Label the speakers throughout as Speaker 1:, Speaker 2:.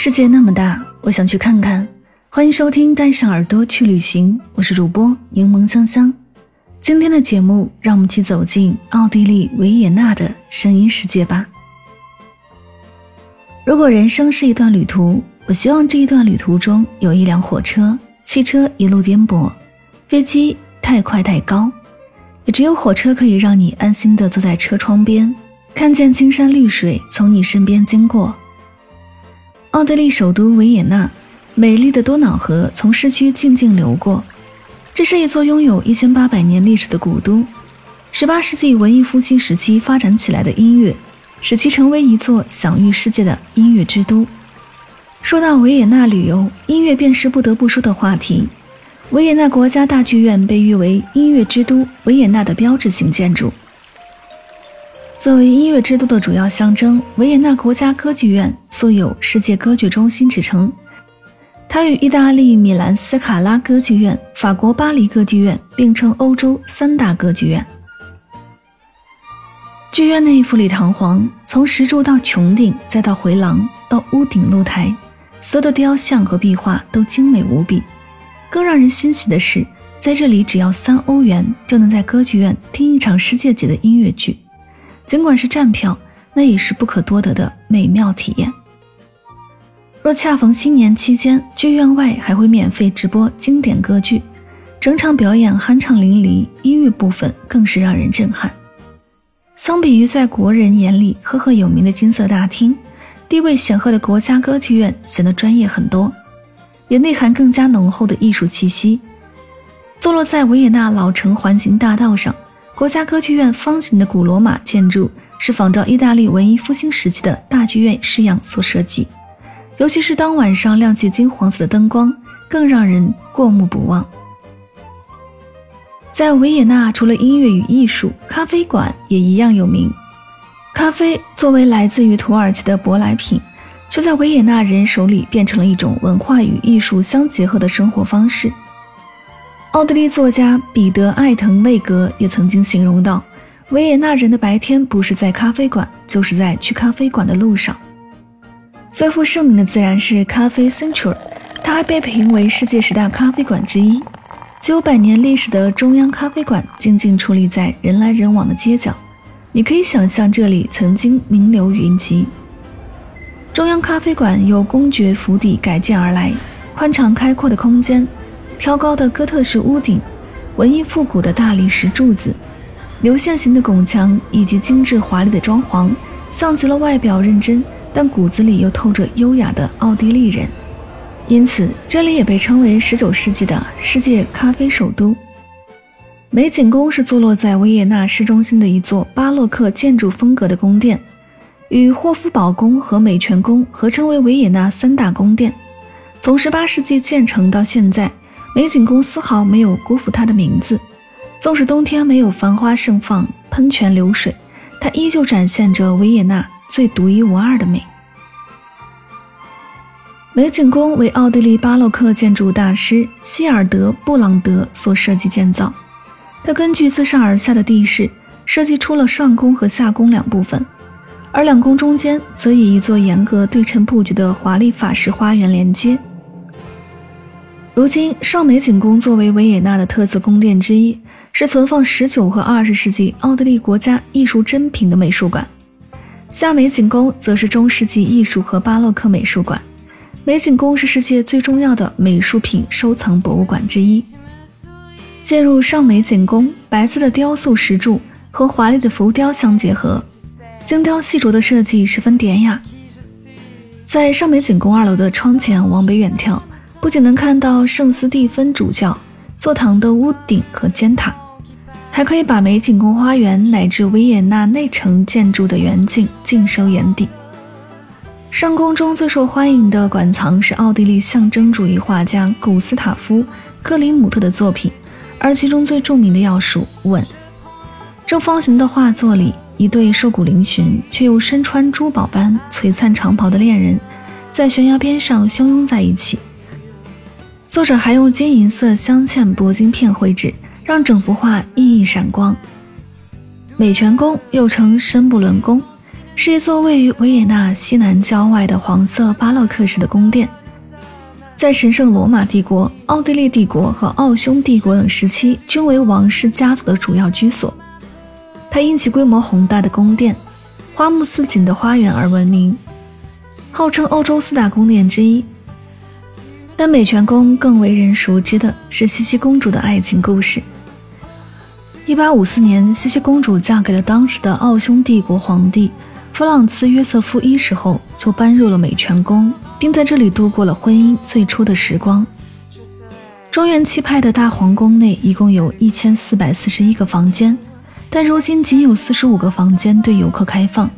Speaker 1: 世界那么大，我想去看看。欢迎收听《带上耳朵去旅行》，我是主播柠檬香香。今天的节目，让我们一起走进奥地利维也纳的声音世界吧。如果人生是一段旅途，我希望这一段旅途中有一辆火车，汽车一路颠簸，飞机太快太高，也只有火车可以让你安心的坐在车窗边，看见青山绿水从你身边经过。奥地利首都维也纳，美丽的多瑙河从市区静静流过。这是一座拥有一千八百年历史的古都。十八世纪文艺复兴时期发展起来的音乐，使其成为一座享誉世界的音乐之都。说到维也纳旅游，音乐便是不得不说的话题。维也纳国家大剧院被誉为音乐之都维也纳的标志性建筑。作为音乐之都的主要象征，维也纳国家歌剧院素有“世界歌剧中心”之称。它与意大利米兰斯卡拉歌剧院、法国巴黎歌剧院并称欧洲三大歌剧院。剧院内富丽堂皇，从石柱到穹顶，再到回廊到屋顶露台，所有的雕像和壁画都精美无比。更让人欣喜的是，在这里只要三欧元就能在歌剧院听一场世界级的音乐剧。尽管是站票，那也是不可多得的美妙体验。若恰逢新年期间，剧院外还会免费直播经典歌剧，整场表演酣畅淋漓，音乐部分更是让人震撼。相比于在国人眼里赫赫有名的金色大厅，地位显赫的国家歌剧院显得专业很多，也内涵更加浓厚的艺术气息。坐落在维也纳老城环形大道上。国家歌剧院方形的古罗马建筑是仿照意大利文艺复兴时期的大剧院式样所设计，尤其是当晚上亮起金黄色的灯光，更让人过目不忘。在维也纳，除了音乐与艺术，咖啡馆也一样有名。咖啡作为来自于土耳其的舶来品，却在维也纳人手里变成了一种文化与艺术相结合的生活方式。奥地利作家彼得·艾滕魏格也曾经形容道：“维也纳人的白天不是在咖啡馆，就是在去咖啡馆的路上。”最负盛名的自然是咖啡 Central，它还被评为世界十大咖啡馆之一。具有百年历史的中央咖啡馆静静矗立在人来人往的街角，你可以想象这里曾经名流云集。中央咖啡馆由公爵府邸改建而来，宽敞开阔的空间。挑高的哥特式屋顶，文艺复古的大理石柱子，流线型的拱墙以及精致华丽的装潢，像极了外表认真但骨子里又透着优雅的奥地利人。因此，这里也被称为19世纪的世界咖啡首都。美景宫是坐落在维也纳市中心的一座巴洛克建筑风格的宫殿，与霍夫堡宫和美泉宫合称为维也纳三大宫殿。从18世纪建成到现在。美景宫丝毫没有辜负它的名字，纵使冬天没有繁花盛放、喷泉流水，它依旧展现着维也纳最独一无二的美。美景宫为奥地利巴洛克建筑大师希尔德·布朗德所设计建造，他根据自上而下的地势设计出了上宫和下宫两部分，而两宫中间则以一座严格对称布局的华丽法式花园连接。如今，上美景宫作为维也纳的特色宫殿之一，是存放十九和二十世纪奥地利国家艺术珍品的美术馆。下美景宫则是中世纪艺术和巴洛克美术馆。美景宫是世界最重要的美术品收藏博物馆之一。进入上美景宫，白色的雕塑石柱和华丽的浮雕相结合，精雕细琢的设计十分典雅。在上美景宫二楼的窗前往北远眺，不仅能看到圣斯蒂芬主教座堂的屋顶和尖塔，还可以把美景宫花园乃至维也纳内城建筑的远景尽收眼底。上宫中最受欢迎的馆藏是奥地利象征主义画家古斯塔夫·克里姆特的作品，而其中最著名的要数《吻》。正方形的画作里。一对瘦骨嶙峋却又身穿珠宝般璀璨长袍的恋人，在悬崖边上相拥在一起。作者还用金银色镶嵌铂金片绘制，让整幅画熠熠闪光。美泉宫又称申布伦宫，是一座位于维也纳西南郊外的黄色巴洛克式的宫殿，在神圣罗马帝国、奥地利帝国和奥匈帝国等时期，均为王室家族的主要居所。它因其规模宏大的宫殿、花木似锦的花园而闻名，号称欧洲四大宫殿之一。但美泉宫更为人熟知的是茜茜公主的爱情故事。1854年，茜茜公主嫁给了当时的奥匈帝国皇帝弗朗茨约瑟夫一世后，就搬入了美泉宫，并在这里度过了婚姻最初的时光。庄园气派的大皇宫内一共有一千四百四十一个房间。但如今仅有四十五个房间对游客开放。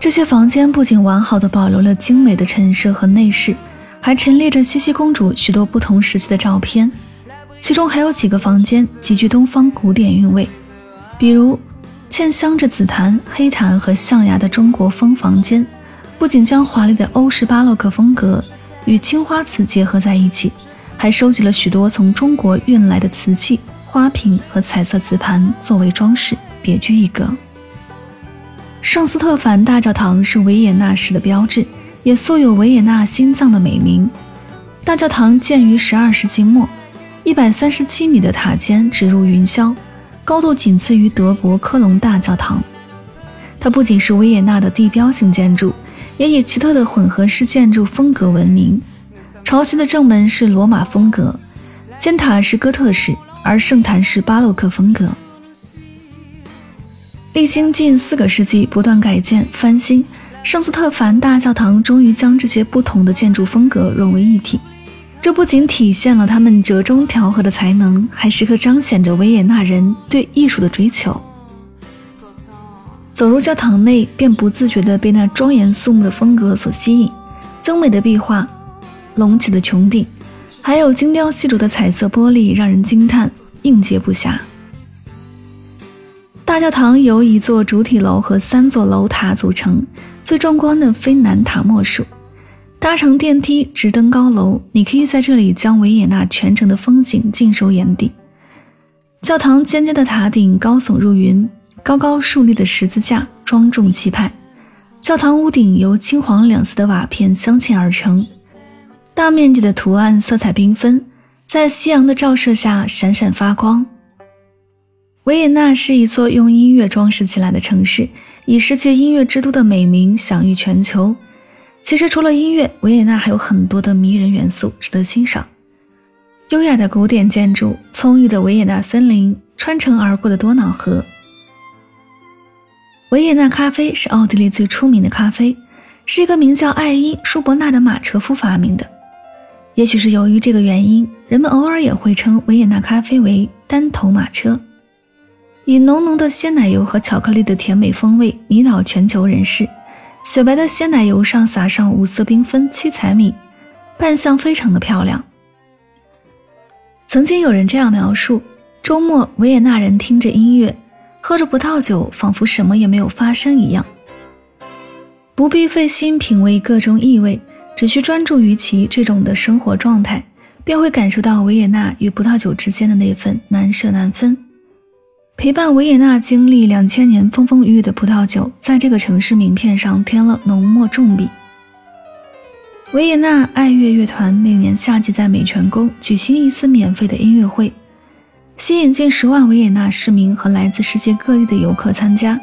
Speaker 1: 这些房间不仅完好的保留了精美的陈设和内饰，还陈列着茜茜公主许多不同时期的照片。其中还有几个房间极具东方古典韵味，比如嵌镶着紫檀、黑檀和象牙的中国风房间，不仅将华丽的欧式巴洛克风格与青花瓷结合在一起，还收集了许多从中国运来的瓷器。花瓶和彩色瓷盘作为装饰，别具一格。圣斯特凡大教堂是维也纳市的标志，也素有“维也纳心脏”的美名。大教堂建于12世纪末，一百三十七米的塔尖直入云霄，高度仅次于德国科隆大教堂。它不仅是维也纳的地标性建筑，也以奇特的混合式建筑风格闻名。朝西的正门是罗马风格，尖塔是哥特式。而圣坛是巴洛克风格，历经近四个世纪不断改建翻新，圣斯特凡大教堂终于将这些不同的建筑风格融为一体。这不仅体现了他们折中调和的才能，还时刻彰显着维也纳人对艺术的追求。走入教堂内，便不自觉地被那庄严肃穆的风格所吸引，精美的壁画，隆起的穹顶。还有精雕细琢的彩色玻璃，让人惊叹，应接不暇。大教堂由一座主体楼和三座楼塔组成，最壮观的非南塔莫属。搭乘电梯直登高楼，你可以在这里将维也纳全城的风景尽收眼底。教堂尖尖的塔顶高耸入云，高高竖立的十字架庄重气派。教堂屋顶由金黄两色的瓦片镶嵌而成。大面积的图案色彩缤纷，在夕阳的照射下闪闪发光。维也纳是一座用音乐装饰起来的城市，以世界音乐之都的美名享誉全球。其实，除了音乐，维也纳还有很多的迷人元素值得欣赏：优雅的古典建筑、葱郁的维也纳森林、穿城而过的多瑙河。维也纳咖啡是奥地利最出名的咖啡，是一个名叫艾因·舒伯纳的马车夫发明的。也许是由于这个原因，人们偶尔也会称维也纳咖啡为单头马车。以浓浓的鲜奶油和巧克力的甜美风味迷倒全球人士。雪白的鲜奶油上撒上五色缤纷七彩米，扮相非常的漂亮。曾经有人这样描述：周末，维也纳人听着音乐，喝着葡萄酒，仿佛什么也没有发生一样，不必费心品味各种异味。只需专注于其这种的生活状态，便会感受到维也纳与葡萄酒之间的那份难舍难分。陪伴维也纳经历两千年风风雨雨的葡萄酒，在这个城市名片上添了浓墨重笔。维也纳爱乐乐团每年夏季在美泉宫举行一次免费的音乐会，吸引近十万维也纳市民和来自世界各地的游客参加。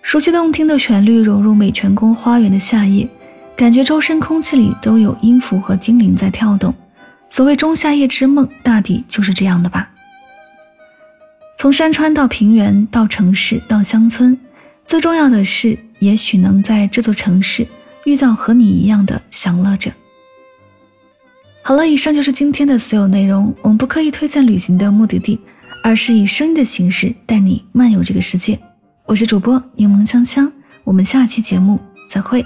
Speaker 1: 熟悉动听的旋律融入美泉宫花园的夏夜。感觉周身空气里都有音符和精灵在跳动，所谓仲夏夜之梦，大抵就是这样的吧。从山川到平原，到城市，到乡村，最重要的是，也许能在这座城市遇到和你一样的享乐者。好了，以上就是今天的所有内容。我们不刻意推荐旅行的目的地，而是以声音的形式带你漫游这个世界。我是主播柠檬香香，我们下期节目再会。